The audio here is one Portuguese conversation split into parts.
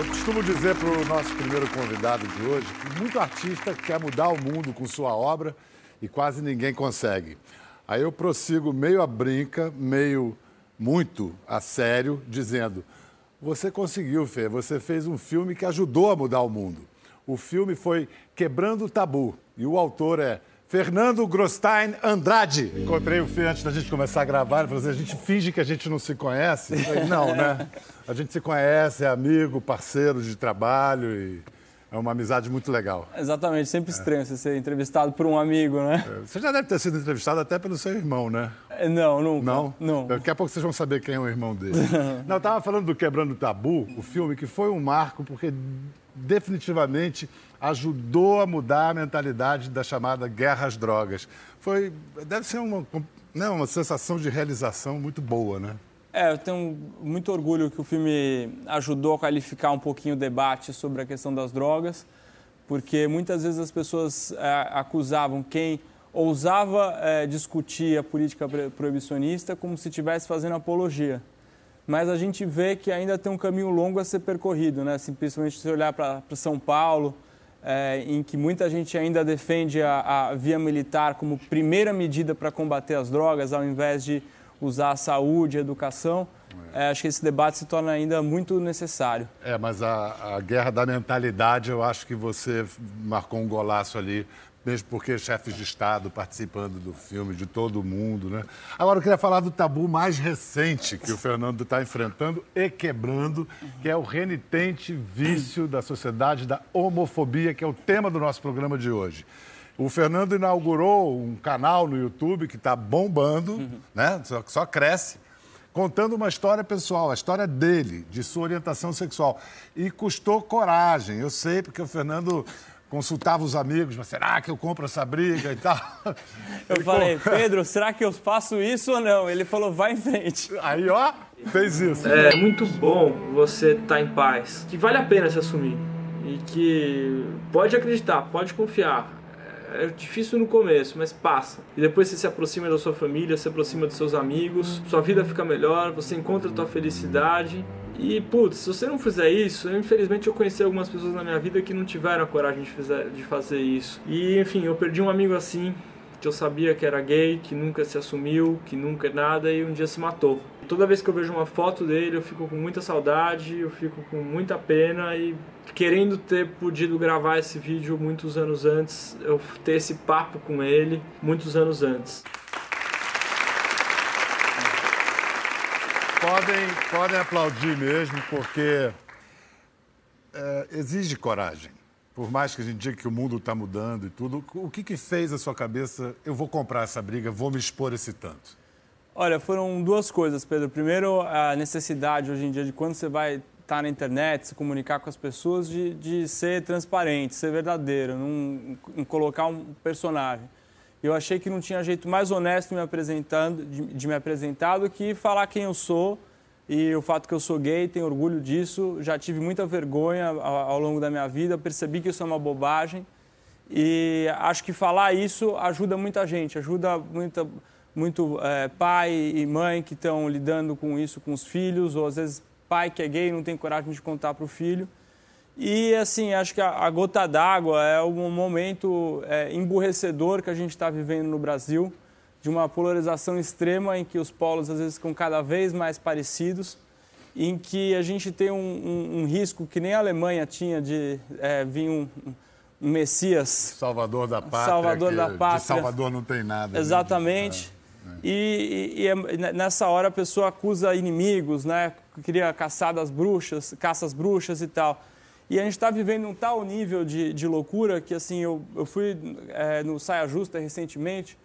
Eu costumo dizer para o nosso primeiro convidado de hoje que muito artista quer mudar o mundo com sua obra e quase ninguém consegue. Aí eu prossigo meio a brinca, meio muito a sério, dizendo: Você conseguiu, Fê, você fez um filme que ajudou a mudar o mundo. O filme foi Quebrando o Tabu e o autor é Fernando Grosstein Andrade. Encontrei o Fê antes da gente começar a gravar. Ele falou assim: a gente finge que a gente não se conhece. Eu falei, não, né? A gente se conhece, é amigo, parceiro de trabalho e é uma amizade muito legal. Exatamente, sempre estranho você ser entrevistado por um amigo, né? É, Você já deve ter sido entrevistado até pelo seu irmão, né? É, Não, nunca. Não? Não. Daqui a pouco vocês vão saber quem é o irmão dele. Não, eu estava falando do Quebrando o Tabu, o filme que foi um marco porque definitivamente ajudou a mudar a mentalidade da chamada guerra às drogas. Foi, deve ser uma, né, uma sensação de realização muito boa, né? É, eu tenho muito orgulho que o filme ajudou a qualificar um pouquinho o debate sobre a questão das drogas, porque muitas vezes as pessoas é, acusavam quem ousava é, discutir a política proibicionista como se estivesse fazendo apologia. Mas a gente vê que ainda tem um caminho longo a ser percorrido, né? Assim, principalmente se olhar para São Paulo, é, em que muita gente ainda defende a, a via militar como primeira medida para combater as drogas, ao invés de usar a saúde, a educação. É, acho que esse debate se torna ainda muito necessário. É, mas a, a guerra da mentalidade, eu acho que você marcou um golaço ali, mesmo porque chefes de Estado participando do filme, de todo mundo, né? Agora, eu queria falar do tabu mais recente que o Fernando está enfrentando e quebrando, que é o renitente vício da sociedade da homofobia, que é o tema do nosso programa de hoje. O Fernando inaugurou um canal no YouTube que está bombando, né? Só, só cresce contando uma história pessoal, a história dele, de sua orientação sexual. E custou coragem. Eu sei, porque o Fernando consultava os amigos, mas será que eu compro essa briga e tal? Eu Ele falei, com- Pedro, será que eu faço isso ou não? Ele falou, vai em frente. Aí, ó, fez isso. É muito bom você estar em paz, que vale a pena se assumir e que pode acreditar, pode confiar. É difícil no começo, mas passa. E depois você se aproxima da sua família, se aproxima dos seus amigos, sua vida fica melhor, você encontra a tua felicidade. E, putz, se você não fizer isso, eu, infelizmente eu conheci algumas pessoas na minha vida que não tiveram a coragem de, fizer- de fazer isso. E, enfim, eu perdi um amigo assim, que eu sabia que era gay, que nunca se assumiu, que nunca é nada e um dia se matou. Toda vez que eu vejo uma foto dele, eu fico com muita saudade, eu fico com muita pena e querendo ter podido gravar esse vídeo muitos anos antes, eu ter esse papo com ele muitos anos antes. Podem, podem aplaudir mesmo, porque é, exige coragem. Por mais que a gente diga que o mundo está mudando e tudo, o que, que fez a sua cabeça? Eu vou comprar essa briga, vou me expor esse tanto. Olha, foram duas coisas, Pedro. Primeiro, a necessidade hoje em dia de quando você vai estar na internet, se comunicar com as pessoas, de, de ser transparente, ser verdadeiro, não, não colocar um personagem. Eu achei que não tinha jeito mais honesto me apresentando, de, de me apresentar do que falar quem eu sou e o fato que eu sou gay, tenho orgulho disso. Já tive muita vergonha ao, ao longo da minha vida, percebi que isso é uma bobagem. E acho que falar isso ajuda muita gente, ajuda muita, muito é, pai e mãe que estão lidando com isso com os filhos, ou às vezes pai que é gay não tem coragem de contar para o filho. E assim, acho que a, a gota d'água é um momento é, emburrecedor que a gente está vivendo no Brasil, de uma polarização extrema em que os polos às vezes ficam cada vez mais parecidos, em que a gente tem um, um- um risco que nem a Alemanha tinha de é, vir um, um Messias Salvador da pátria. Salvador da pátria. Salvador não tem nada. né? Exatamente. E, e- e é- nessa hora a pessoa acusa inimigos, né? Queria caçar das bruxas, caça as bruxas e tal. E a gente está vivendo um tal nível de, de loucura que, assim, eu, eu fui é, no Saia Justa recentemente,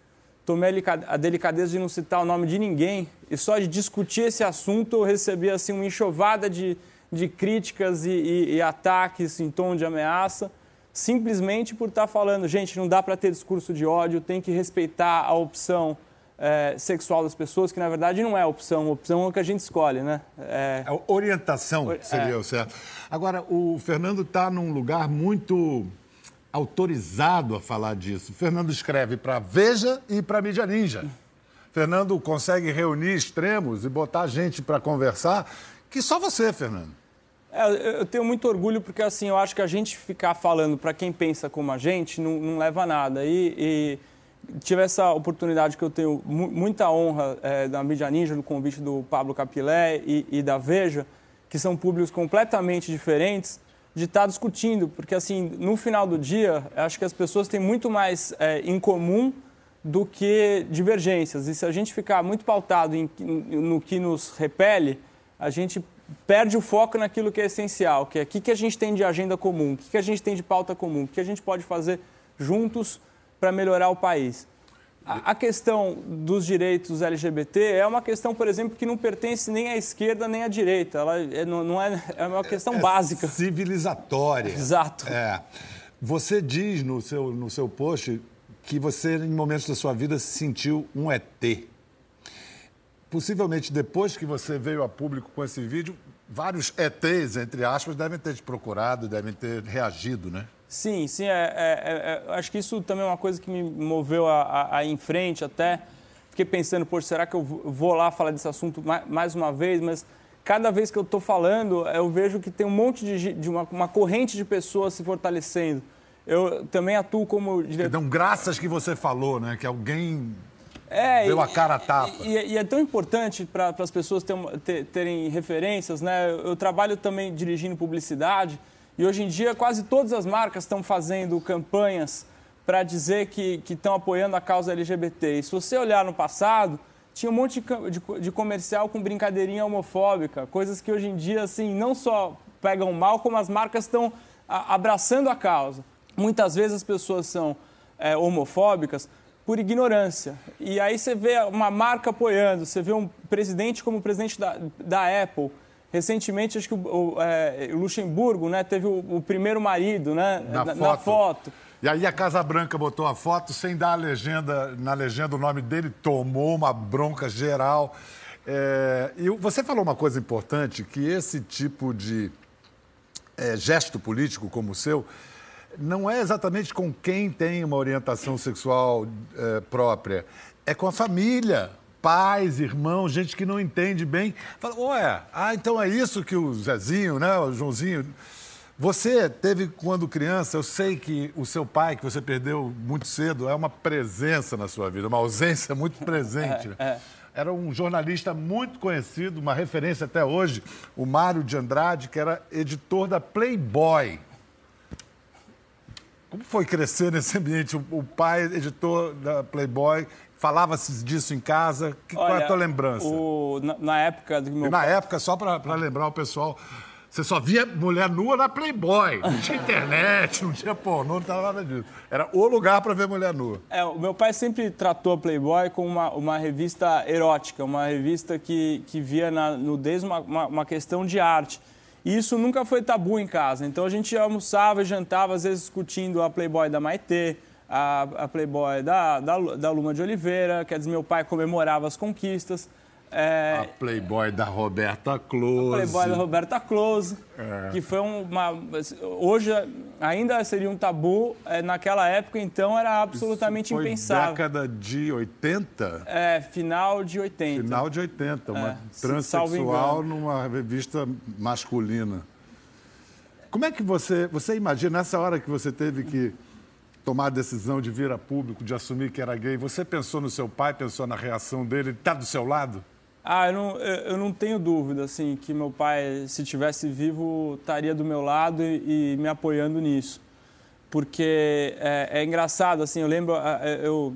tomei a delica- a delicadeza de não citar o nome de ninguém, e só de discutir esse assunto eu recebi, assim, uma enxovada de, de críticas e, e- e ataques em tom de ameaça simplesmente por estar falando, gente, não dá para ter discurso de ódio, tem que respeitar a opção eh, sexual das pessoas, que na verdade não é opção, opção é o que a gente escolhe, né? É, A orientação Ori- seria é. o certo. Agora, o Fernando está num lugar muito autorizado a falar disso. O Fernando escreve para Veja e para Mídia Ninja. Fernando consegue reunir extremos e botar gente para conversar, que só você, Fernando. É, eu tenho muito orgulho porque assim eu acho que a gente ficar falando para quem pensa como a gente não, não leva a nada. E, e, tive essa oportunidade que eu tenho muita honra é, da Mídia Ninja, no convite do Pablo Capilé e, e da Veja, que são públicos completamente diferentes, de estar tá discutindo, porque assim no final do dia acho que as pessoas têm muito mais é, em comum do que divergências. E se a gente ficar muito pautado em, no que nos repele, a gente perde o foco naquilo que é essencial, que é o que, que a gente tem de agenda comum, o que, que a gente tem de pauta comum, o que a gente pode fazer juntos para melhorar o país. A, a questão dos direitos LGBT é uma questão, por exemplo, que não pertence nem à esquerda nem à direita. Ela é, não, não é, é uma questão é, é básica. Civilizatória. Exato. É. Você diz no seu, no seu post que você, em momentos da sua vida, se sentiu um ET possivelmente depois que você veio a público com esse vídeo, vários ETs, entre aspas, devem ter te procurado, devem ter reagido, né? Sim, sim. É, é, é, acho que isso também é uma coisa que me moveu a, a, a ir em frente até. Fiquei pensando, poxa, será que eu vou lá falar desse assunto mais uma vez? Mas cada vez que eu estou falando, eu vejo que tem um monte de, de uma, uma, corrente de pessoas se fortalecendo. Eu também atuo como diretor. Então, graças que você falou, né? Que alguém é, deu a cara a tapa. E, e, e é tão importante para as pessoas ter, ter, terem referências, né? Eu, eu trabalho também dirigindo publicidade e hoje em dia quase todas as marcas estão fazendo campanhas para dizer que estão apoiando a causa LGBT. E se você olhar no passado, tinha um monte de, de, de, comercial com brincadeirinha homofóbica, coisas que hoje em dia assim não só pegam mal, como as marcas estão abraçando a causa. Muitas vezes as pessoas são é, homofóbicas por ignorância. E aí você vê uma marca apoiando, você vê um presidente como o presidente da, da Apple. Recentemente, acho que o, o, é, o Luxemburgo né, teve o, o, primeiro marido né, na, na, foto. na, foto. E aí a Casa Branca botou a foto sem dar a legenda, na legenda o nome dele, tomou uma bronca geral. É, e você falou uma coisa importante, que esse tipo de é, gesto político como o seu não é exatamente com quem tem uma orientação sexual é, própria, é com a família. Pais, irmãos, gente que não entende bem. Fala, ué, ah, então é isso que o Zezinho, né, o Joãozinho. Você teve, quando criança, eu sei que o seu pai, que você perdeu muito cedo, é uma presença na sua vida, uma ausência muito presente. Né? É, é. Era um jornalista muito conhecido, uma referência até hoje, o Mário de Andrade, que era editor da Playboy. Como foi crescer nesse ambiente? O, pai, editor da Playboy, falava-se disso em casa? Que, Olha, qual é a tua lembrança? O, na, na, época do meu Na pai... época, só para lembrar o pessoal, você só via mulher nua na Playboy. Não tinha internet, não tinha pornô, não estava nada disso. Era o lugar para ver mulher nua. É, o meu pai sempre tratou a Playboy como uma, uma revista erótica, uma revista que, que via na nudez uma, uma, uma questão de arte. E isso nunca foi tabu em casa. Então a gente almoçava e jantava, às vezes discutindo a Playboy da Maitê, a, a Playboy da, da, da Luma de Oliveira, quer dizer, meu pai comemorava as conquistas. É, a Playboy da Roberta Close. A Playboy da Roberta Close, é. que foi uma. Hoje ainda seria um tabu, é, naquela época então era absolutamente Isso foi impensável. década de 80? É, final de 80. Final de 80, uma é, transexual numa revista masculina. Como é que você. Você imagina, nessa hora que você teve que tomar a decisão de vir a público, de assumir que era gay, você pensou no seu pai, pensou na reação dele, está do seu lado? Ah, eu não, eu não tenho dúvida, assim, que meu pai, se tivesse vivo, estaria do meu lado e, e me apoiando nisso. Porque é, é, engraçado, assim, eu lembro, eu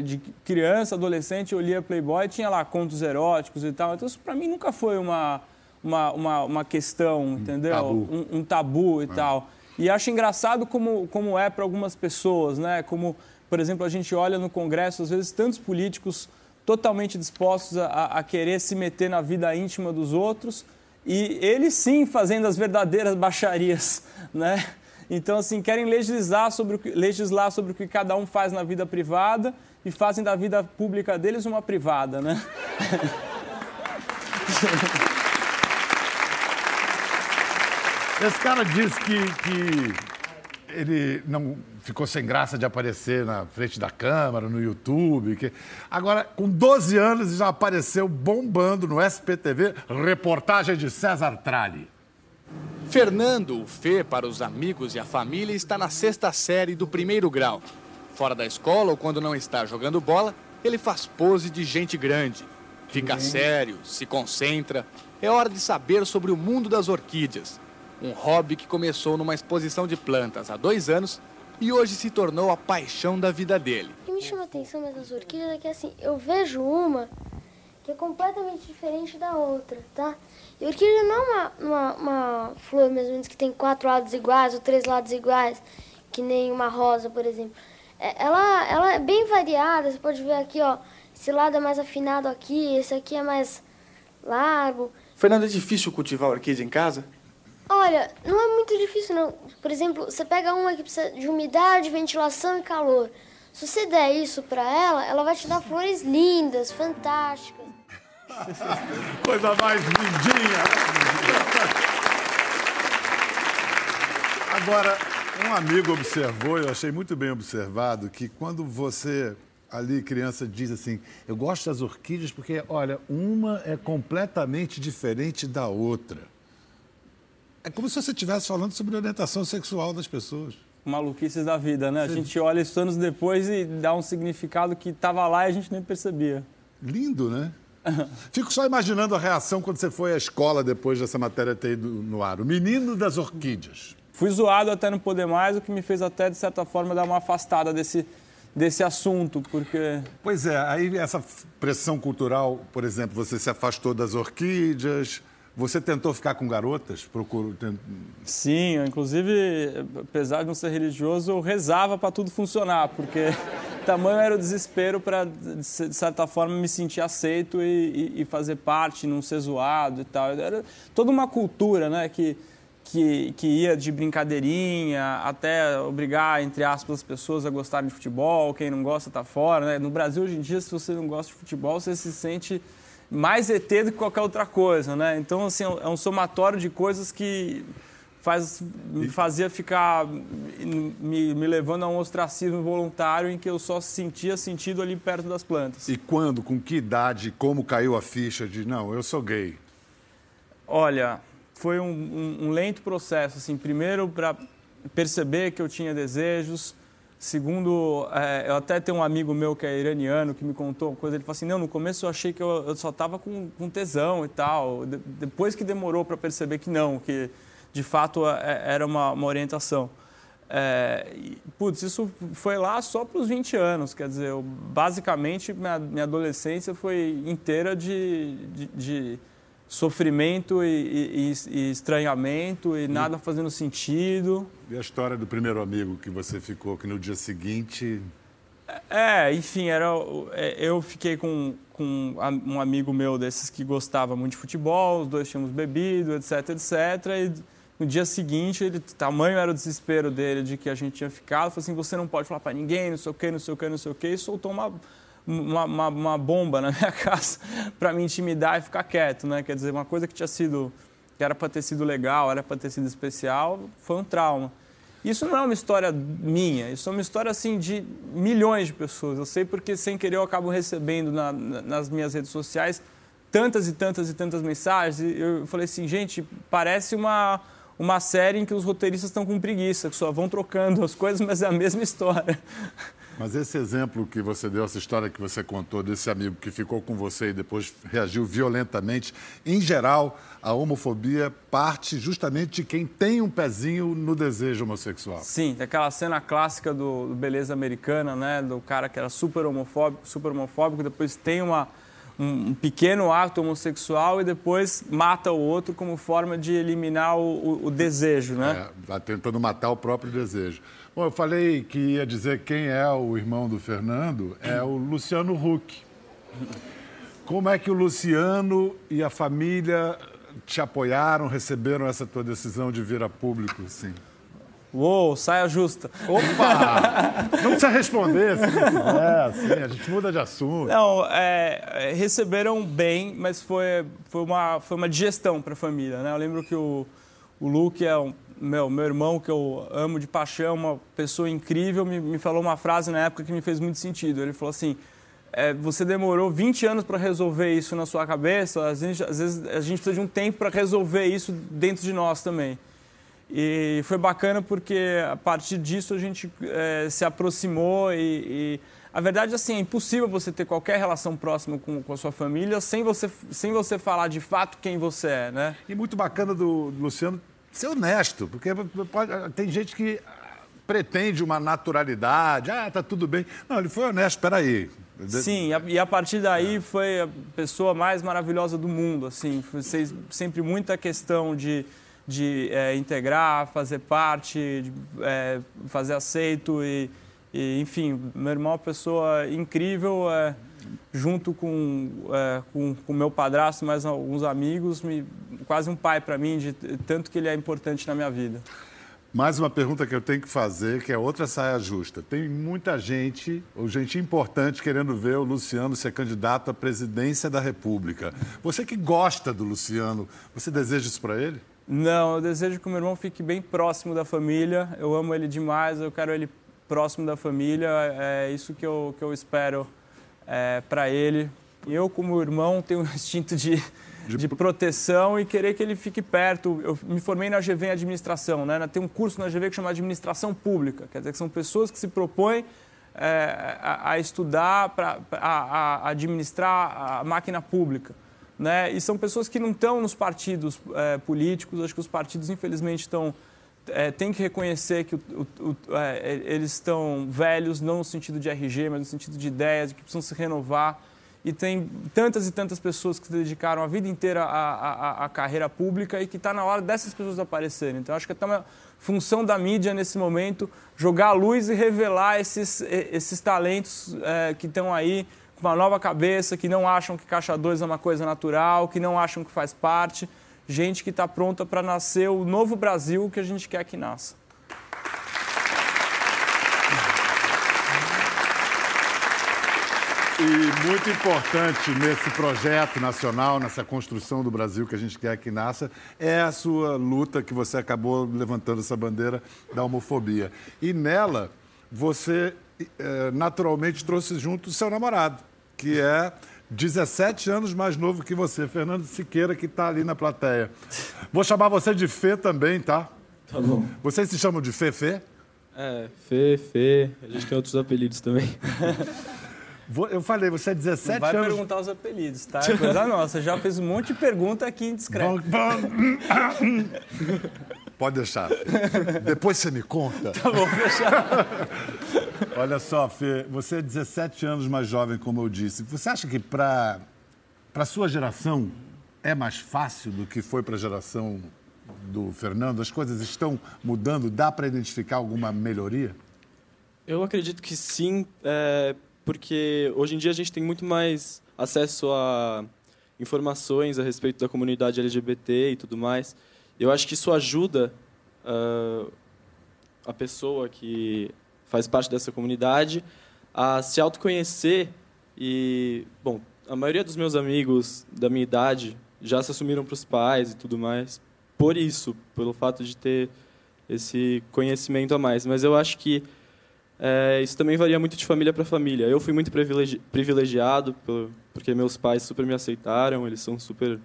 de criança, adolescente, eu lia Playboy, tinha lá contos eróticos e tal. Então, isso para mim nunca foi uma, uma, uma, uma questão, um entendeu? Tabu. Um, um tabu e é. tal. E acho engraçado como, como é para algumas pessoas, né? Como, por exemplo, a gente olha no Congresso, às vezes, tantos políticos totalmente dispostos a, a querer se meter na vida íntima dos outros e eles sim fazendo as verdadeiras baixarias, né? Então, assim, querem legislar sobre, o que, legislar sobre o que cada um faz na vida privada e fazem da vida pública deles uma privada, né? Esse cara disse que, que ele não ficou sem graça de aparecer na frente da câmera, no YouTube. Que... Agora, com 12 anos, já apareceu bombando no SPTV, reportagem de César Tralli. Fernando, o Fê, para os amigos e a família, está na sexta série do primeiro grau. Fora da escola ou quando não está jogando bola, ele faz pose de gente grande. Fica sério, se concentra. É hora de saber sobre o mundo das orquídeas. Um hobby que começou numa exposição de plantas há dois anos e hoje se tornou a paixão da vida dele. O que me chama a atenção nessas orquídeas é que assim, eu vejo uma que é completamente diferente da outra, tá? E orquídea não é uma, uma, uma flor, mais ou menos, que tem quatro lados iguais ou três lados iguais, que nem uma rosa, por exemplo. É, ela, ela é bem variada, você pode ver aqui, ó, esse lado é mais afinado aqui, esse aqui é mais largo. Fernando, é difícil cultivar orquídea em casa? Olha, não é muito difícil, não. Por exemplo, você pega uma que precisa de umidade, ventilação e calor. Se você der isso para ela, ela vai te dar flores lindas, fantásticas. Coisa mais lindinha. Agora, um amigo observou, eu achei muito bem observado, que quando você, ali, criança, diz assim: Eu gosto das orquídeas porque, olha, uma é completamente diferente da outra. É como se você estivesse falando sobre a orientação sexual das pessoas. Maluquices da vida, né? A gente olha isso anos depois e dá um significado que estava lá e a gente nem percebia. Lindo, né? Fico só imaginando a reação quando você foi à escola depois dessa matéria ter ido no ar. O menino das orquídeas. Fui zoado até não poder mais, o que me fez até, de certa forma, dar uma afastada desse, desse assunto, porque... Pois é, aí essa pressão cultural, por exemplo, você se afastou das orquídeas, você tentou ficar com garotas? Procuro... Sim, eu, inclusive, apesar de não ser religioso, eu rezava para tudo funcionar, porque tamanho era o desespero para, de certa forma, me sentir aceito e, e, e, fazer parte, não ser zoado e tal. Era toda uma cultura, né, que, que, que ia de brincadeirinha até obrigar, entre aspas, as pessoas a gostarem de futebol, quem não gosta está fora. Né? No Brasil, hoje em dia, se você não gosta de futebol, você se sente mais ET do que qualquer outra coisa, né? Então, assim, é um somatório de coisas que faz, me fazia ficar me, me, levando a um ostracismo voluntário em que eu só sentia sentido ali perto das plantas. E quando, com que idade, como caiu a ficha de não, eu sou gay? Olha, foi um, um, um lento processo. Assim, primeiro para perceber que eu tinha desejos. Segundo, é, eu até tenho um amigo meu que é iraniano que me contou uma coisa. Ele falou assim: não, no começo eu achei que eu, eu só estava com, com tesão e tal. De, depois que demorou para perceber que não, que de fato é, era uma, uma orientação. É, e, putz, isso foi lá só para os 20 anos, quer dizer, eu, basicamente minha, minha adolescência foi inteira de, de, de sofrimento e, e, e, estranhamento e nada fazendo sentido. E a história do primeiro amigo que você ficou, que no dia seguinte... É, enfim, era, é, eu fiquei com, com um amigo meu desses que gostava muito de futebol, os dois tínhamos bebido, etc, etc, e no dia seguinte, ele, tamanho era o desespero dele de que a gente tinha ficado. Falou assim: você não pode falar para ninguém, não sei o quê, não sei o quê, não sei o quê. E soltou uma, uma, uma, uma bomba na minha casa para me intimidar e ficar quieto, né? Quer dizer, uma coisa que tinha sido, que era para ter sido legal, era para ter sido especial, foi um trauma. Isso não é uma história minha, isso é uma história assim de milhões de pessoas. Eu sei porque sem querer eu acabo recebendo na, nas minhas redes sociais tantas e tantas e tantas mensagens. E eu falei assim, gente, parece uma uma série em que os roteiristas estão com preguiça, que só vão trocando as coisas, mas é a mesma história. Mas esse exemplo que você deu, essa história que você contou desse amigo que ficou com você e depois reagiu violentamente, em geral, a homofobia parte justamente de quem tem um pezinho no desejo homossexual. Sim, aquela cena clássica do, do Beleza Americana, né, do cara que era super homofóbico, super homofóbico, depois tem uma um pequeno ato homossexual e depois mata o outro como forma de eliminar o, o, o desejo, né? É, tentando matar o próprio desejo. Bom, eu falei que ia dizer quem é o irmão do Fernando, é o Luciano Huck. Como é que o Luciano e a família te apoiaram, receberam essa tua decisão de vir a público, sim? Uou, saia justa. Opa! Não precisa responder se não quiser, assim, a gente muda de assunto. Não, é, é receberam bem, mas foi, foi, uma, foi uma digestão para a família, né? Eu lembro que o, o Luke é um, meu, meu irmão, que eu amo de paixão, uma pessoa incrível, me, me falou uma frase na época que me fez muito sentido. Ele falou assim, é, você demorou 20 anos para resolver isso na sua cabeça, às vezes, às vezes a gente precisa de um tempo para resolver isso dentro de nós também. E foi bacana porque a partir disso a gente é, se aproximou e, e, a verdade assim, é impossível você ter qualquer relação próxima com, com, a sua família sem você, sem você falar de fato quem você é, né? E muito bacana do, Luciano ser honesto, porque pode, tem gente que pretende uma naturalidade, ah, tá tudo bem. Não, ele foi honesto, espera aí. Sim, e a partir daí foi a pessoa mais maravilhosa do mundo, assim, foi sempre muita questão de de é, integrar, fazer parte, de, é, fazer aceito e, e, enfim, meu irmão é uma pessoa incrível, é, junto com é, com, com meu padrasto, mais alguns amigos, me, quase um pai para mim, de tanto que ele é importante na minha vida. Mais uma pergunta que eu tenho que fazer, que é outra saia justa. Tem muita gente, ou gente importante, querendo ver o Luciano ser candidato à presidência da República. Você que gosta do Luciano, você deseja isso para ele? Não, eu desejo que o meu irmão fique bem próximo da família. Eu amo ele demais, eu quero ele próximo da família. É isso que eu, que eu espero é, para ele. Eu, como irmão, tenho um instinto de, de proteção e querer que ele fique perto. Eu me formei na GV em administração, né? Tem um curso na GV que chama Administração Pública, quer dizer que são pessoas que se propõem é, a, a, estudar para administrar a máquina pública. Né? E são pessoas que não estão nos partidos é, políticos. Acho que os partidos, infelizmente, estão é, tem que reconhecer que o, o, o, é, eles estão velhos, não no sentido de RG, mas no sentido de ideias, que precisam se renovar. E tem tantas e tantas pessoas que se dedicaram a vida inteira à, à, à carreira pública e que está na hora dessas pessoas aparecerem. Então, acho que é uma função da mídia nesse momento jogar a luz e revelar esses, esses talentos é, que estão aí uma nova cabeça, que não acham que caixa 2 é uma coisa natural, que não acham que faz parte. Gente que está pronta para nascer o novo Brasil que a gente quer que nasça. E muito importante nesse projeto nacional, nessa construção do Brasil que a gente quer que nasça, é a sua luta que você acabou levantando essa bandeira da homofobia. E nela, você eh, naturalmente trouxe junto o seu namorado que é 17 anos mais novo que você, Fernando Siqueira, que está ali na plateia. Vou chamar você de Fê também, tá? Tá bom. Vocês se chamam de Fê Fê? É, Fê, Fê. A gente tem outros apelidos também. Eu falei, você é 17 vai anos. Vai perguntar os apelidos, tá? É coisa nossa. Já fez um monte de pergunta aqui indiscreta. Pode deixar. Depois você me conta. Tá bom, fechado. Olha só, Fê, você é 17 anos mais jovem, como eu disse. Você acha que para a sua geração é mais fácil do que foi para a geração do Fernando? As coisas estão mudando? Dá para identificar alguma melhoria? Eu acredito que sim, é, porque hoje em dia a gente tem muito mais acesso a informações a respeito da comunidade LGBT e tudo mais. Eu acho que isso ajuda uh, a pessoa que faz parte dessa comunidade, a se autoconhecer e, bom, a maioria dos meus amigos da minha idade já se assumiram para os pais e tudo mais, por isso, pelo fato de ter esse conhecimento a mais. Mas eu acho que é, isso também varia muito de família para família. Eu fui muito privilegi privilegiado porque meus pais super me aceitaram, eles são super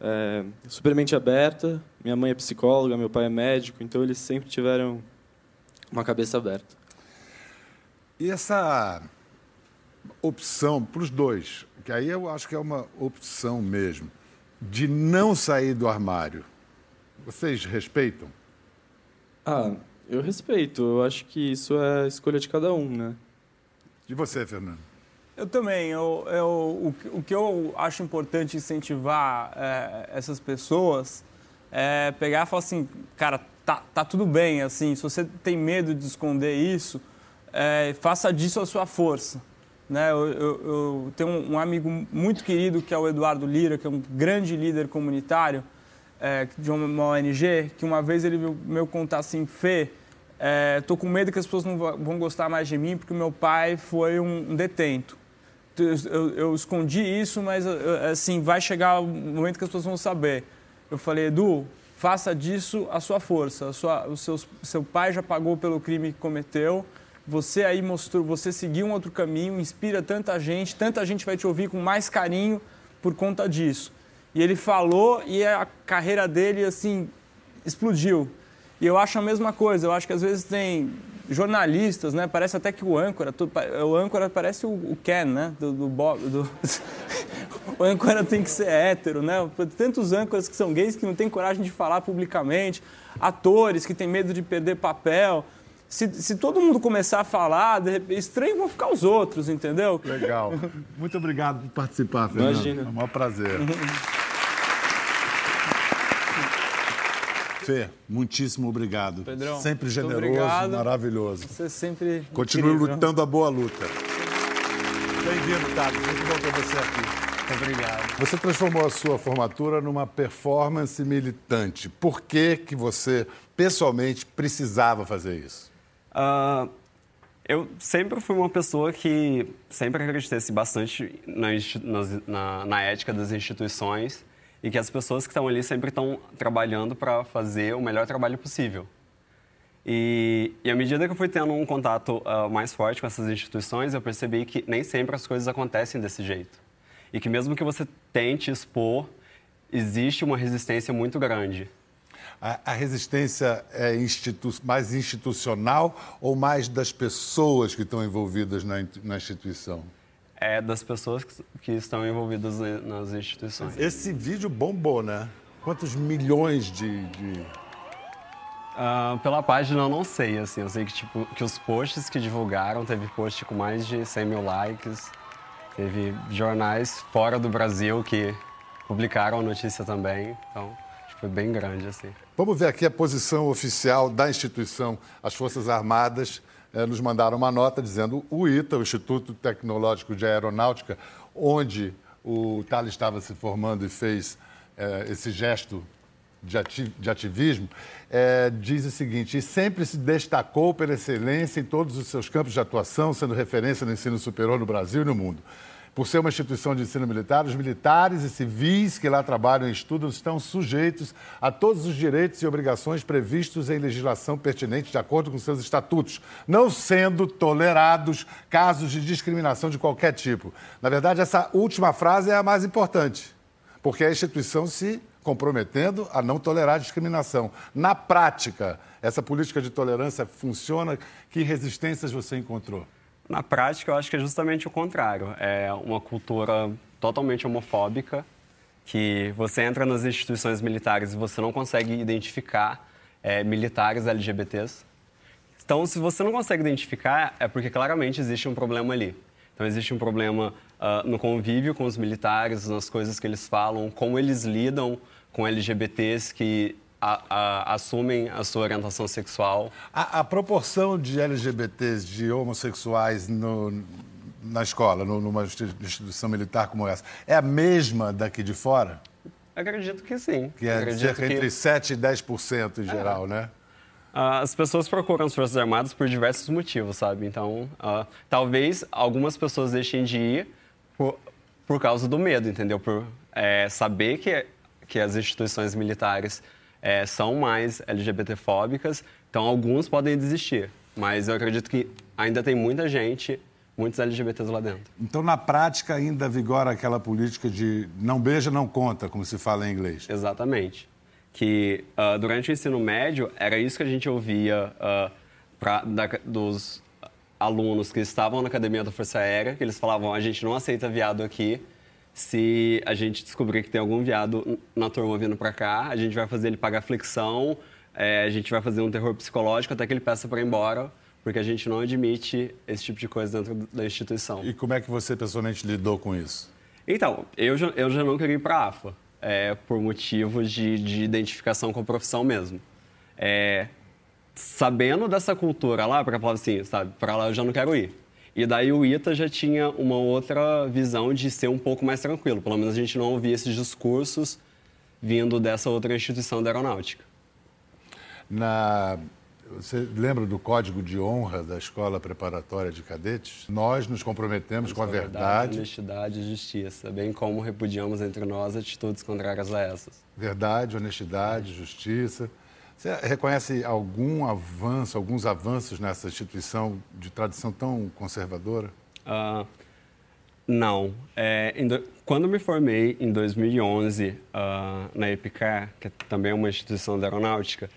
é, super mente aberta. Minha mãe é psicóloga, meu pai é médico, então eles sempre tiveram uma cabeça aberta. E essa opção para os dois, que aí eu acho que é uma opção mesmo, de não sair do armário, vocês respeitam? Ah, eu respeito. Eu acho que isso é escolha de cada um, né? De você, Fernando? Eu também. Eu, eu, o, o que eu acho importante incentivar é, essas pessoas é pegar e falar assim, cara, tá, tá tudo bem, assim, se você tem medo de esconder isso, é, faça disso a sua força. Né? Eu, eu, eu tenho um, amigo muito querido que é o Eduardo Lira, que é um grande líder comunitário é, de uma ONG, que uma vez ele veio meu contar assim, Fê, é, com medo que as pessoas não vão gostar mais de mim porque meu pai foi um, um detento. Eu, eu, escondi isso, mas assim vai chegar o momento que as pessoas vão saber. Eu falei, Edu, faça disso a sua força. A sua, o seu, seu pai já pagou pelo crime que cometeu. Você aí mostrou, você seguiu um outro caminho, inspira tanta gente, tanta gente vai te ouvir com mais carinho por conta disso. E ele falou e a carreira dele assim explodiu. E eu acho a mesma coisa, eu acho que às vezes tem jornalistas, né? Parece até que o âncora, o âncora parece o, Ken, né? Do, do, do... o âncora tem que ser hétero, né? Tantos âncoras que são gays que não têm coragem de falar publicamente, atores que têm medo de perder papel. Se, se todo mundo começar a falar, de repente, estranho vão ficar os outros, entendeu? Legal. Muito obrigado por participar, Fernando. Imagina. É um maior prazer. Fê, muitíssimo obrigado. Pedrão, sempre generoso, maravilhoso. Você sempre. Continue incrível. lutando a boa luta. Bem-vindo, Tato. Muito bom ter você aqui. Obrigado. Você transformou a sua formatura numa performance militante. Por que, que você, pessoalmente, precisava fazer isso? Uh, eu sempre fui uma pessoa que sempre acreditei bastante na, na, na ética das instituições e que as pessoas que estão ali sempre estão trabalhando para fazer o melhor trabalho possível. E, e à medida que eu fui tendo um contato uh, mais forte com essas instituições, eu percebi que nem sempre as coisas acontecem desse jeito. E que mesmo que você tente expor, existe uma resistência muito grande. A, a resistência é institu mais institucional ou mais das pessoas que estão envolvidas na, na instituição? é das pessoas que estão envolvidas nas instituições. Esse vídeo bombou, né? Quantos milhões de... de... Uh, pela página eu não sei, assim, eu sei que, tipo, que os posts que divulgaram, teve post com mais de 100 mil likes, teve jornais fora do Brasil que publicaram a notícia também, então foi bem grande, assim. Vamos ver aqui a posição oficial da instituição, as Forças Armadas, eh, nos mandaram uma nota dizendo o ITA, o Instituto Tecnológico de Aeronáutica, onde o Thales estava se formando e fez eh, esse gesto de, ati de ativismo, eh, diz o seguinte: e sempre se destacou pela excelência em todos os seus campos de atuação, sendo referência no ensino superior no Brasil e no mundo. Por ser uma instituição de ensino militar, os militares e civis que lá trabalham e estudam estão sujeitos a todos os direitos e obrigações previstos em legislação pertinente de acordo com seus estatutos, não sendo tolerados casos de discriminação de qualquer tipo. Na verdade, essa última frase é a mais importante, porque a instituição se comprometendo a não tolerar discriminação. Na prática, essa política de tolerância funciona? Que resistências você encontrou? Na prática, eu acho que é justamente o contrário. É uma cultura totalmente homofóbica, que você entra nas instituições militares e você não consegue identificar é, militares LGBTs. Então, se você não consegue identificar, é porque claramente existe um problema ali. Então, existe um problema uh, no convívio com os militares, nas coisas que eles falam, como eles lidam com LGBTs que a, a, assumem a sua orientação sexual. A, a proporção de LGBTs, de homossexuais no, na escola, no, numa instituição militar como essa, é a mesma daqui de fora? Acredito que sim. Que é cerca que... entre 7% e 10% em é. geral, né? As pessoas procuram as Forças Armadas por diversos motivos, sabe? Então, uh, talvez algumas pessoas deixem de ir por, por causa do medo, entendeu? Por é, saber que, que as instituições militares é, são mais LGBTfóbicas, então alguns podem desistir. Mas eu acredito que ainda tem muita gente, muitos LGBTs lá dentro. Então, na prática, ainda vigora aquela política de não beija, não conta, como se fala em inglês. Exatamente. Que uh, durante o ensino médio, era isso que a gente ouvia uh, pra, da, dos alunos que estavam na Academia da Força Aérea, que eles falavam, a gente não aceita viado aqui, se a gente descobrir que tem algum viado na turma vindo para cá, a gente vai fazer ele pagar flexão, é, a gente vai fazer um terror psicológico até que ele peça para ir embora, porque a gente não admite esse tipo de coisa dentro da instituição. E como é que você pessoalmente lidou com isso? Então, eu já, eu já não queria ir para a AFA, é, por motivos de, de, identificação com a profissão mesmo. É, sabendo dessa cultura lá, para falar assim, sabe, para lá eu já não quero ir. E daí o ITA já tinha uma outra visão de ser um pouco mais tranquilo. Pelo menos a gente não ouvia esses discursos vindo dessa outra instituição da aeronáutica. Na... Você lembra do código de honra da Escola Preparatória de Cadetes? Nós nos comprometemos com a verdade, verdade, honestidade e justiça, bem como repudiamos entre nós atitudes contrárias a essas. Verdade, honestidade, justiça. Você reconhece algum avanço, alguns avanços nessa instituição de tradição tão conservadora? Uh, não. É, do... Quando me formei em 2011 uh, ah, na EPICAR, que também é uma instituição da aeronáutica,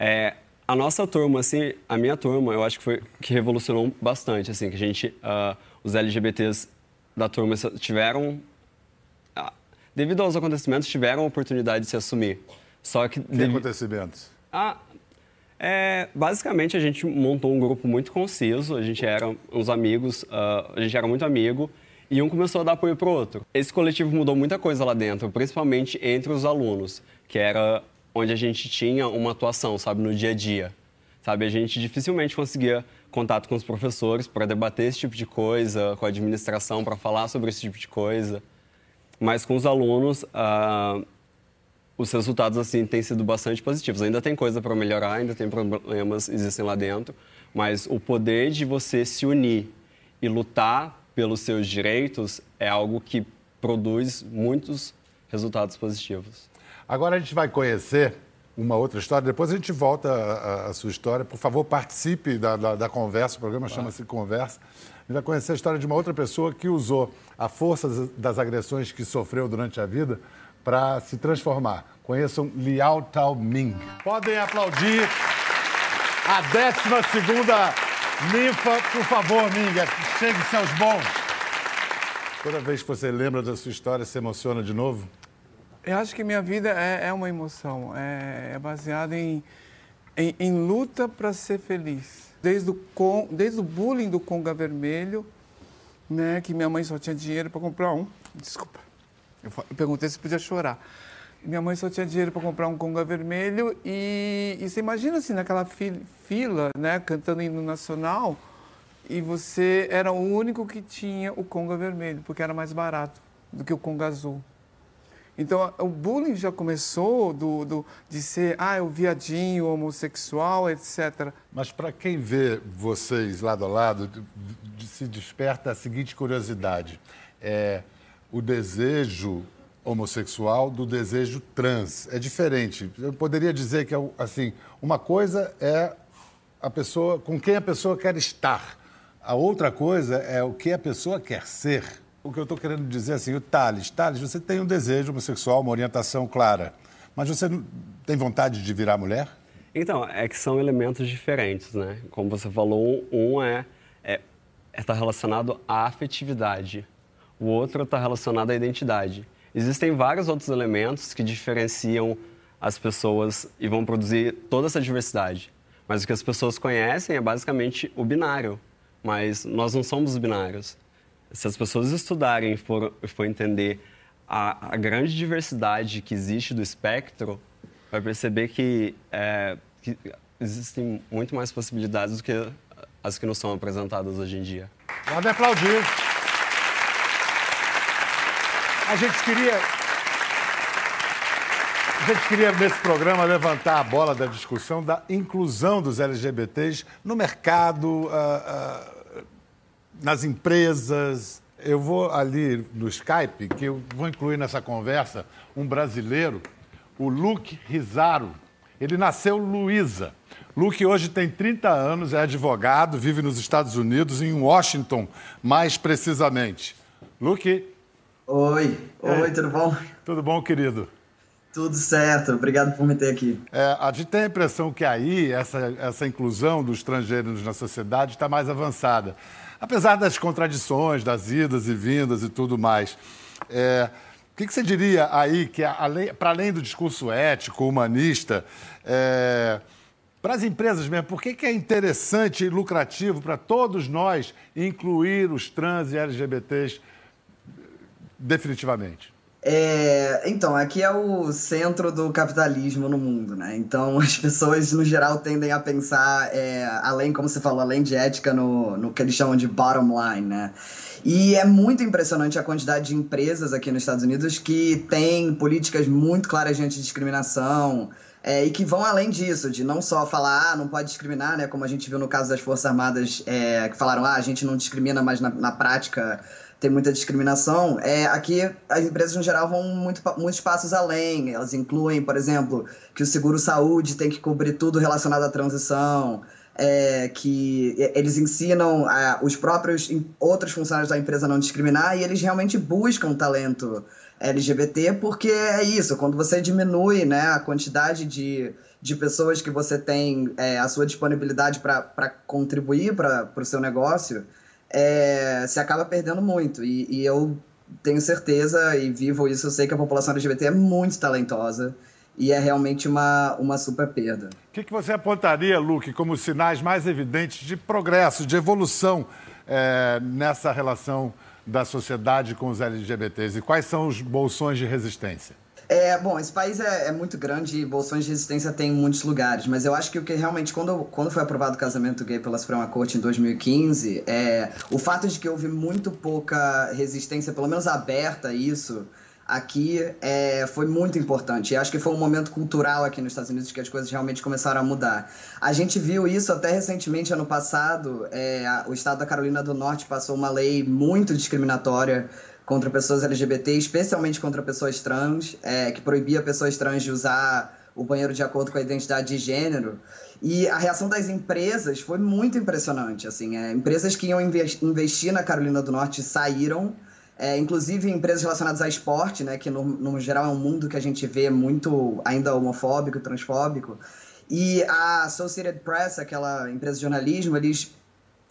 É, a nossa turma, assim, a minha turma, eu acho que foi que revolucionou bastante, assim, que a gente, uh, os LGBTs da turma tiveram, uh, devido aos acontecimentos, tiveram a oportunidade de se assumir. Só que... Que acontecimentos? Ah, é, basicamente, a gente montou um grupo muito conciso, a gente era uns amigos, uh, a gente era muito amigo, e um começou a dar apoio para o outro. Esse coletivo mudou muita coisa lá dentro, principalmente entre os alunos, que era onde a gente tinha uma atuação, sabe, no dia a dia. Sabe, a gente dificilmente conseguia contato com os professores para debater esse tipo de coisa, com a administração para falar sobre esse tipo de coisa. Mas com os alunos, uh, os resultados assim têm sido bastante positivos. Ainda tem coisa para melhorar, ainda tem problemas existem lá dentro, mas o poder de você se unir e lutar pelos seus direitos é algo que produz muitos resultados positivos. Agora a gente vai conhecer uma outra história, depois a gente volta à sua história. Por favor, participe da, da, da conversa, o programa chama-se Conversa. A gente vai conhecer a história de uma outra pessoa que usou a força das agressões que sofreu durante a vida para se transformar. Conheçam Liao Tao Ming. Podem aplaudir a 12 ninfa, por favor, Ming, chegue-se aos bons. Toda vez que você lembra da sua história, se emociona de novo? Eu acho que minha vida é, é uma emoção, é, é baseada em, em, em luta para ser feliz. Desde o, con, desde o bullying do Conga Vermelho, né, que minha mãe só tinha dinheiro para comprar um. Desculpa, eu, eu, perguntei se podia chorar. Minha mãe só tinha dinheiro para comprar um Conga Vermelho e, e você imagina assim, naquela fila, né, cantando hino nacional, e você era o único que tinha o Conga Vermelho, porque era mais barato do que o Conga Azul. Então, o bullying já começou do, do, de ser, ah, o viadinho, homossexual, etc. Mas para quem vê vocês lado a lado, se desperta a seguinte curiosidade. É, o desejo homossexual do desejo trans. É diferente. Eu poderia dizer que, assim, uma coisa é a pessoa com quem a pessoa quer estar. A outra coisa é o que a pessoa quer ser. O que eu estou querendo dizer assim, o Thales, Thales, você tem um desejo homossexual, uma orientação clara, mas você tem vontade de virar mulher? Então, é que são elementos diferentes, né? Como você falou, um é está é, é tá relacionado à afetividade, o outro está relacionado à identidade. Existem vários outros elementos que diferenciam as pessoas e vão produzir toda essa diversidade. Mas o que as pessoas conhecem é basicamente o binário. Mas nós não somos binários se as pessoas estudarem e for, for entender a, a, grande diversidade que existe do espectro, vai perceber que, é, que existem muito mais possibilidades do que as que nos são apresentadas hoje em dia. Pode aplaudir. A gente queria. A gente queria, nesse programa, levantar a bola da discussão da inclusão dos LGBTs no mercado. Uh, uh, nas empresas. Eu vou ali no Skype, que eu vou incluir nessa conversa um brasileiro, o Luke Rizaro. Ele nasceu Luísa. Luke hoje tem 30 anos, é advogado, vive nos Estados Unidos, em Washington, mais precisamente. Luke. Oi, oi, tudo bom? Tudo bom, querido? Tudo certo, obrigado por me ter aqui. É, a gente tem a impressão que aí essa, essa inclusão dos estrangeiros na sociedade está mais avançada apesar das contradições, das idas e vindas e tudo mais. É, o que, que, você diria aí que, para além do discurso ético, humanista, é, para as empresas mesmo, por que, que é interessante e lucrativo para todos nós incluir os trans e LGBTs definitivamente? É, então, aqui é o centro do capitalismo no mundo, né? Então, as pessoas, no geral, tendem a pensar, é, além, como você falou, além de ética, no, no que eles chamam de bottom line, né? E é muito impressionante a quantidade de empresas aqui nos Estados Unidos que têm políticas muito claras de antidiscriminação, é, e que vão além disso, de não só falar, ah, não pode discriminar, né? Como a gente viu no caso das Forças Armadas, é, que falaram, ah, a gente não discrimina, mas na, na prática tem muita discriminação, é, aqui as empresas no geral vão muito, muitos passos além. Elas incluem, por exemplo, que o seguro-saúde tem que cobrir tudo relacionado à transição, é, que eles ensinam a, os próprios outros funcionários da empresa a não discriminar e eles realmente buscam talento LGBT porque é isso, quando você diminui né, a quantidade de de pessoas que você tem é, a sua disponibilidade para contribuir para o seu negócio, é, se acaba perdendo muito. E, e, eu tenho certeza e vivo isso, eu sei que a população LGBT é muito talentosa e é realmente uma, uma super perda. O que, que você apontaria, Luke, como sinais mais evidentes de progresso, de evolução é, nessa relação da sociedade com os LGBTs? E quais são os bolsões de resistência? É, bom, esse país é, é, muito grande e bolsões de resistência tem em muitos lugares, mas eu acho que o que realmente, quando, quando foi aprovado o casamento gay pela Suprema Corte em 2015, é, o fato de que houve muito pouca resistência, pelo menos aberta a isso, aqui é, foi muito importante. E acho que foi um momento cultural aqui nos Estados Unidos que as coisas realmente começaram a mudar. A gente viu isso até recentemente, ano passado, é, o estado da Carolina do Norte passou uma lei muito discriminatória contra pessoas LGBT, especialmente contra pessoas trans, é, que proibia pessoas trans de usar o banheiro de acordo com a identidade de gênero. E a reação das empresas foi muito impressionante. Assim, é, empresas que iam investir na Carolina do Norte saíram, é, inclusive empresas relacionadas a esporte, né, que no, no geral é um mundo que a gente vê muito ainda homofóbico, transfóbico. E a Associated Press, aquela empresa de jornalismo, eles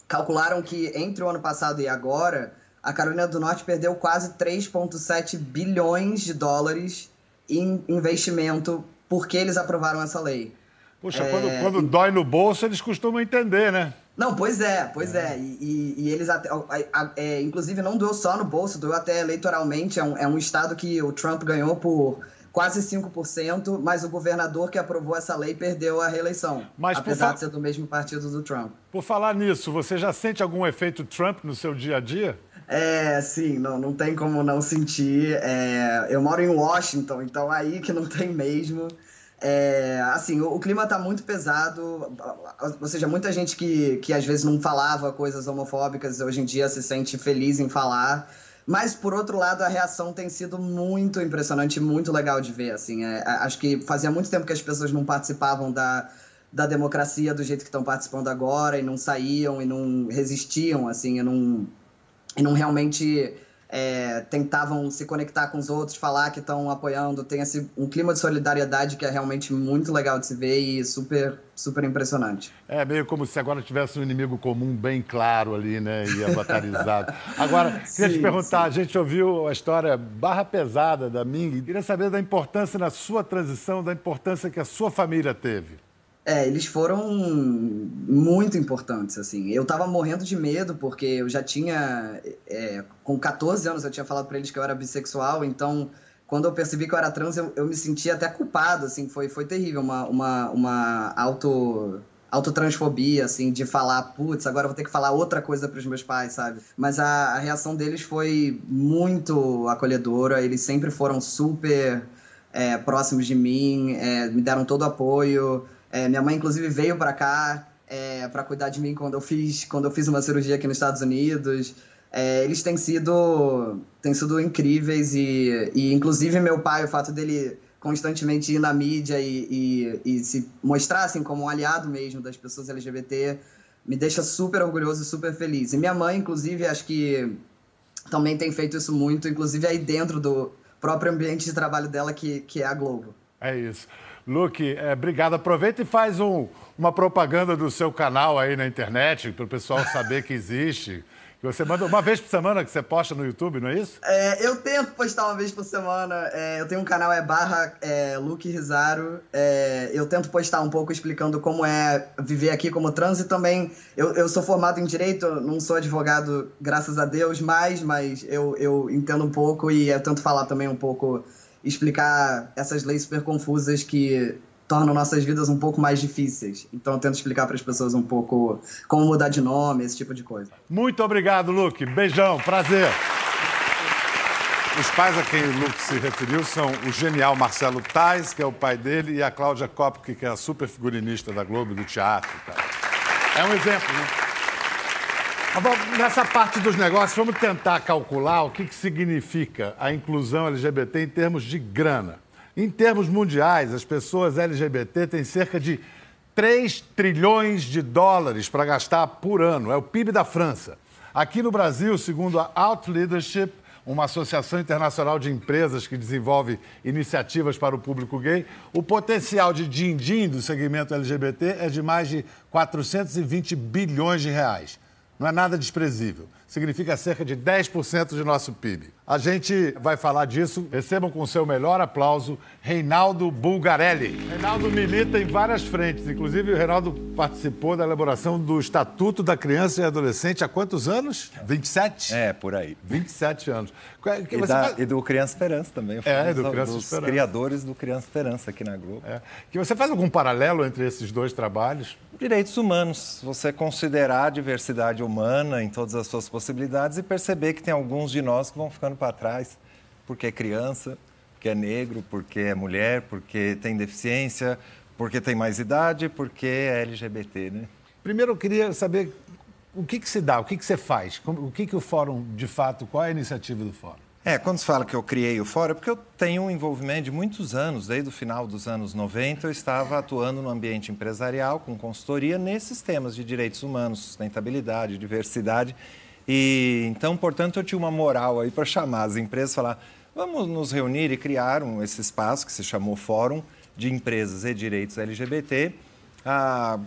calcularam que entre o ano passado e agora a Carolina do Norte perdeu quase 3,7 bilhões de dólares em investimento porque eles aprovaram essa lei. Puxa, é... quando, quando dói no bolso, eles costumam entender, né? Não, pois é, pois é. é. E, e, eles até. É, inclusive, não doeu só no bolso, doeu até eleitoralmente. É um, é um estado que o Trump ganhou por quase 5%, mas o governador que aprovou essa lei perdeu a reeleição. Mas apesar de ser do mesmo partido do Trump. Por falar nisso, você já sente algum efeito Trump no seu dia a dia? É, sim, não, não tem como não sentir. É, eu moro em Washington, então aí que não tem mesmo. É, assim, o, o, clima tá muito pesado, ou seja, muita gente que, que às vezes não falava coisas homofóbicas hoje em dia se sente feliz em falar. Mas, por outro lado, a reação tem sido muito impressionante, muito legal de ver. Assim, é, acho que fazia muito tempo que as pessoas não participavam da, da democracia do jeito que estão participando agora, e não saíam, e não resistiam, assim, e não e não realmente é, tentavam se conectar com os outros, falar que estão apoiando. Tem esse, um clima de solidariedade que é realmente muito legal de se ver e super, super impressionante. É meio como se agora tivesse um inimigo comum bem claro ali, né? E avatarizado. agora, queria sim, te perguntar: sim. a gente ouviu a história barra pesada da Ming. Queria saber da importância na sua transição, da importância que a sua família teve. É, eles foram muito importantes, assim. Eu tava morrendo de medo, porque eu já tinha... É, com 14 anos eu tinha falado para eles que eu era bissexual, então... Quando eu percebi que eu era trans, eu, eu me sentia até culpado, assim. Foi, foi terrível, uma, uma, uma auto autotransfobia, assim, de falar, putz, agora eu vou ter que falar outra coisa para os meus pais, sabe? Mas a, a, reação deles foi muito acolhedora, eles sempre foram super é, próximos de mim, é, me deram todo o apoio. É, minha mãe, inclusive, veio para cá é, para cuidar de mim quando eu fiz quando eu fiz uma cirurgia aqui nos Estados Unidos. É, eles têm sido têm sido incríveis e, e, inclusive, meu pai, o fato dele constantemente ir na mídia e, e, e se mostrar assim como um aliado mesmo das pessoas LGBT me deixa super orgulhoso e super feliz. E minha mãe, inclusive, acho que também tem feito isso muito, inclusive aí dentro do próprio ambiente de trabalho dela, que, que é a Globo. É isso. Luke, é, obrigado. Aproveita e faz um, uma propaganda do seu canal aí na internet, para o pessoal saber que existe. Você manda uma vez por semana que você posta no YouTube, não é isso? É, eu tento postar uma vez por semana. É, eu tenho um canal, é barra é, Luke Rizaro. É, eu tento postar um pouco explicando como é viver aqui como trans e também eu, eu sou formado em Direito, não sou advogado, graças a Deus, mais, mas eu, eu entendo um pouco e eu tento falar também um pouco explicar essas leis super confusas que tornam nossas vidas um pouco mais difíceis. Então eu tento explicar para as pessoas um pouco como mudar de nome, esse tipo de coisa. Muito obrigado, Luke. Beijão, prazer. Os pais a quem o Luke se referiu são o genial Marcelo Tais, que é o pai dele, e a Cláudia Kopke, que é a super figurinista da Globo, do teatro. É um exemplo, né? Nessa parte dos negócios, vamos tentar calcular o que, que significa a inclusão LGBT em termos de grana. Em termos mundiais, as pessoas LGBT têm cerca de 3 trilhões de dólares para gastar por ano. É o PIB da França. Aqui no Brasil, segundo a Out Leadership, uma associação internacional de empresas que desenvolve iniciativas para o público gay. O potencial de din-din do segmento LGBT é de mais de 420 bilhões de reais. Não é nada desprezível significa cerca de 10% de nosso PIB. A gente vai falar disso. Recebam com seu melhor aplauso Reinaldo Bulgarelli. Reinaldo milita em várias frentes, inclusive o Reinaldo participou da elaboração do Estatuto da Criança e Adolescente há quantos anos? 27? É, por aí. 27 anos. E, da, faz... e do Criança Esperança também. É, do Criança dos Esperança. criadores do Criança Esperança aqui na Globo. É. Que você faz algum paralelo entre esses dois trabalhos? Direitos humanos. Você considerar a diversidade humana em todas as suas possibilidades e perceber que tem alguns de nós que vão ficando para trás, porque é criança, porque é negro, porque é mulher, porque tem deficiência, porque tem mais idade, porque é LGBT, né? Primeiro eu queria saber o que, que se dá, o que, que você faz, o que, que o fórum, de fato, qual é a iniciativa do fórum? É, quando se fala que eu criei o fórum, é porque eu tenho um envolvimento de muitos anos, desde o final dos anos 90, eu estava atuando no ambiente empresarial, com consultoria, nesses temas de direitos humanos, sustentabilidade, diversidade. E então, portanto, eu tinha uma moral aí para chamar as empresas falar: vamos nos reunir e criar um, esse espaço que se chamou Fórum de Empresas e Direitos LGBT, ah,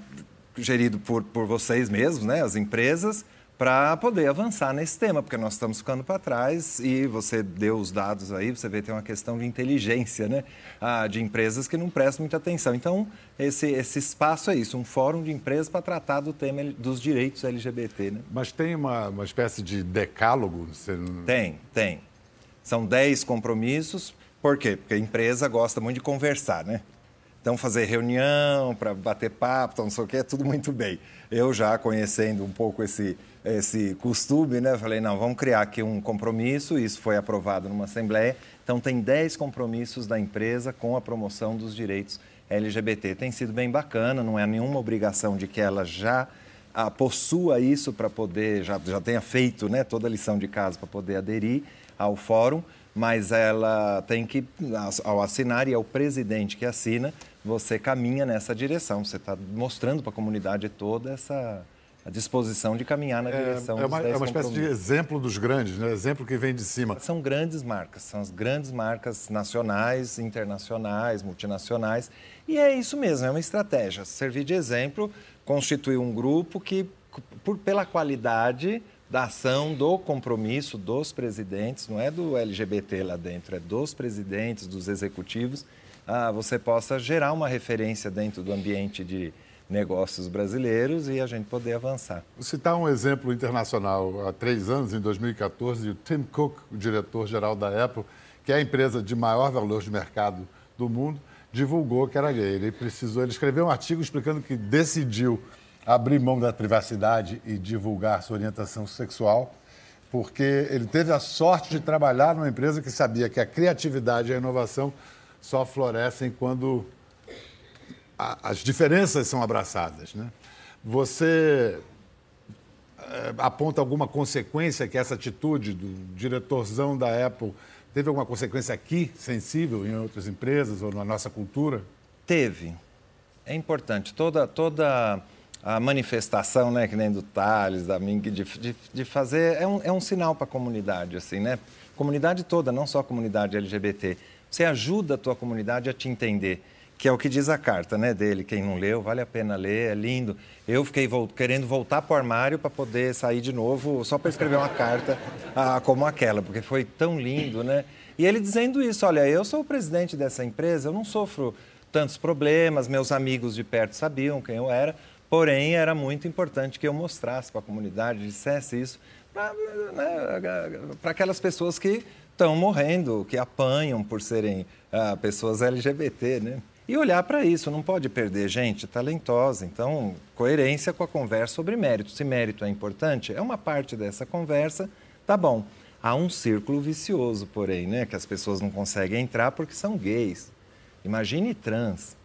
gerido por, por vocês mesmos, né, as empresas para poder avançar nesse tema, porque nós estamos ficando para trás e você deu os dados aí, você vê que tem uma questão de inteligência, né? Ah, de empresas que não prestam muita atenção. Então, esse, esse espaço é isso, um fórum de empresas para tratar do tema dos direitos LGBT, né? Mas tem uma, uma espécie de decálogo? Você... Tem, tem. São 10 compromissos. Por quê? Porque a empresa gosta muito de conversar, né? Então, fazer reunião para bater papo, então, não sei o que, é tudo muito bem. Eu já conhecendo um pouco esse esse costume, né? Falei, não, vamos criar aqui um compromisso, isso foi aprovado numa assembleia. Então tem 10 compromissos da empresa com a promoção dos direitos LGBT. Tem sido bem bacana, não é nenhuma obrigação de que ela já ah, possua isso para poder, já, já tenha feito né, toda a lição de casa para poder aderir ao fórum, mas ela tem que, ao assinar, e é o presidente que assina, você caminha nessa direção. Você está mostrando para a comunidade toda essa, a disposição de caminhar na é, direção é, é uma, É uma espécie de exemplo dos grandes, né? exemplo que vem de cima. São grandes marcas, são as grandes marcas nacionais, internacionais, multinacionais. E é isso mesmo, é uma estratégia. Servir de exemplo, constituir um grupo que, por, pela qualidade da ação, do compromisso dos presidentes, não é do LGBT lá dentro, é dos presidentes, dos executivos, ah, você possa gerar uma referência dentro do ambiente de negócios brasileiros e a gente poder avançar. Vou citar um exemplo internacional. Há três anos, em 2014, o Tim Cook, o diretor-geral da Apple, que é a empresa de maior valor de mercado do mundo, divulgou que era gay. Ele precisou, ele escreveu um artigo explicando que decidiu abrir mão da privacidade e divulgar sua orientação sexual, porque ele teve a sorte de trabalhar numa empresa que sabia que a criatividade e a inovação só florescem quando as diferenças são abraçadas. Né? Você é, aponta alguma consequência que essa atitude do diretorzão da Apple teve alguma consequência aqui, sensível, em outras empresas ou na nossa cultura? Teve. É importante. Toda, toda a manifestação, né, que nem do Thales, da Ming, de, de, de fazer, é um, é um sinal para a comunidade, assim, né? Comunidade toda, não só a comunidade LGBT. Você ajuda a tua comunidade a te entender que é o que diz a carta né, dele. Quem não leu, vale a pena ler, é lindo. Eu fiquei querendo voltar para o armário para poder sair de novo, só para escrever uma carta ah, como aquela, porque foi tão lindo, né? E ele dizendo isso: olha, eu sou o presidente dessa empresa, eu não sofro tantos problemas, meus amigos de perto sabiam quem eu era, porém era muito importante que eu mostrasse para a comunidade, dissesse isso para né, aquelas pessoas que estão morrendo, que apanham por serem ah, pessoas LGBT, né? E olhar para isso, não pode perder gente talentosa. Então, coerência com a conversa sobre mérito. Se mérito é importante, é uma parte dessa conversa, tá bom. Há um círculo vicioso, porém, né, que as pessoas não conseguem entrar porque são gays. Imagine trans.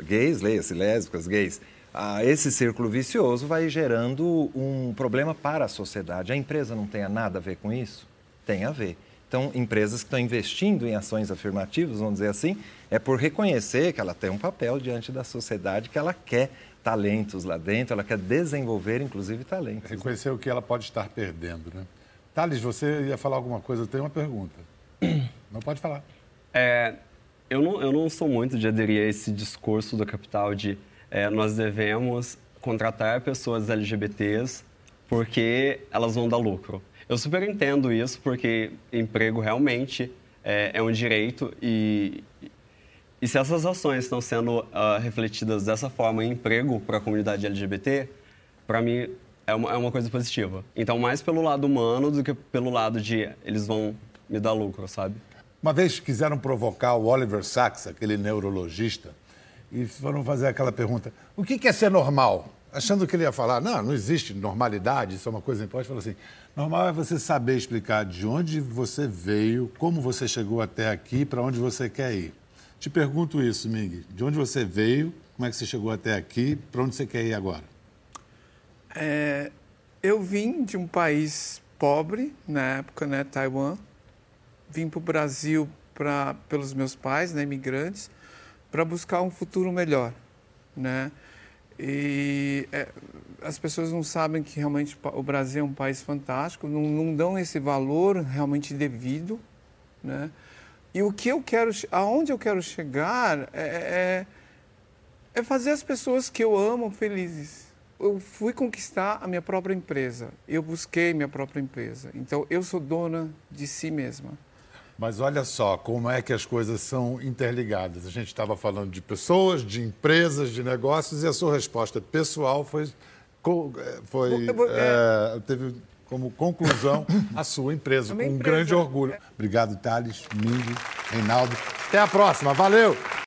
Gays, leia-se, lésbicas, gays. Ah, esse círculo vicioso vai gerando um problema para a sociedade. A empresa não tem nada a ver com isso? Tem a ver. Então, empresas que estão investindo em ações afirmativas, vamos dizer assim, é por reconhecer que ela tem um papel diante da sociedade, que ela quer talentos lá dentro, ela quer desenvolver, inclusive, talentos. Reconhecer o que ela pode estar perdendo, né? Thales, você ia falar alguma coisa? Eu tenho uma pergunta. Não pode falar. É, eu, não, eu não sou muito de aderir a esse discurso do capital de é, nós devemos contratar pessoas LGBTs porque elas vão dar lucro. Eu super entendo isso porque emprego realmente é, é um direito e, e se essas ações estão sendo uh, refletidas dessa forma em emprego para a comunidade LGBT, para mim é uma, é uma coisa positiva. Então, mais pelo lado humano do que pelo lado de eles vão me dar lucro, sabe? Uma vez quiseram provocar o Oliver Sacks, aquele neurologista, e foram fazer aquela pergunta: o que é ser normal? Achando que ele ia falar, não, não existe normalidade, isso é uma coisa importante. Falou assim: normal é você saber explicar de onde você veio, como você chegou até aqui, para onde você quer ir. Te pergunto isso, Ming. De onde você veio, como é que você chegou até aqui, para onde você quer ir agora? É, eu vim de um país pobre, na época, né, Taiwan. Vim para o Brasil pra, pelos meus pais, né, imigrantes, para buscar um futuro melhor, né? E é, as pessoas não sabem que realmente o Brasil é um país fantástico, não, não dão esse valor realmente devido, né? E o que eu quero, aonde eu quero chegar é, é, é fazer as pessoas que eu amo felizes. Eu fui conquistar a minha própria empresa, eu busquei minha própria empresa. Então eu sou dona de si mesma. Mas olha só como é que as coisas são interligadas. A gente estava falando de pessoas, de empresas, de negócios, e a sua resposta pessoal foi, foi é, teve como conclusão a sua empresa, com um grande orgulho. Obrigado, Thales, Ming, Reinaldo. Até a próxima. Valeu!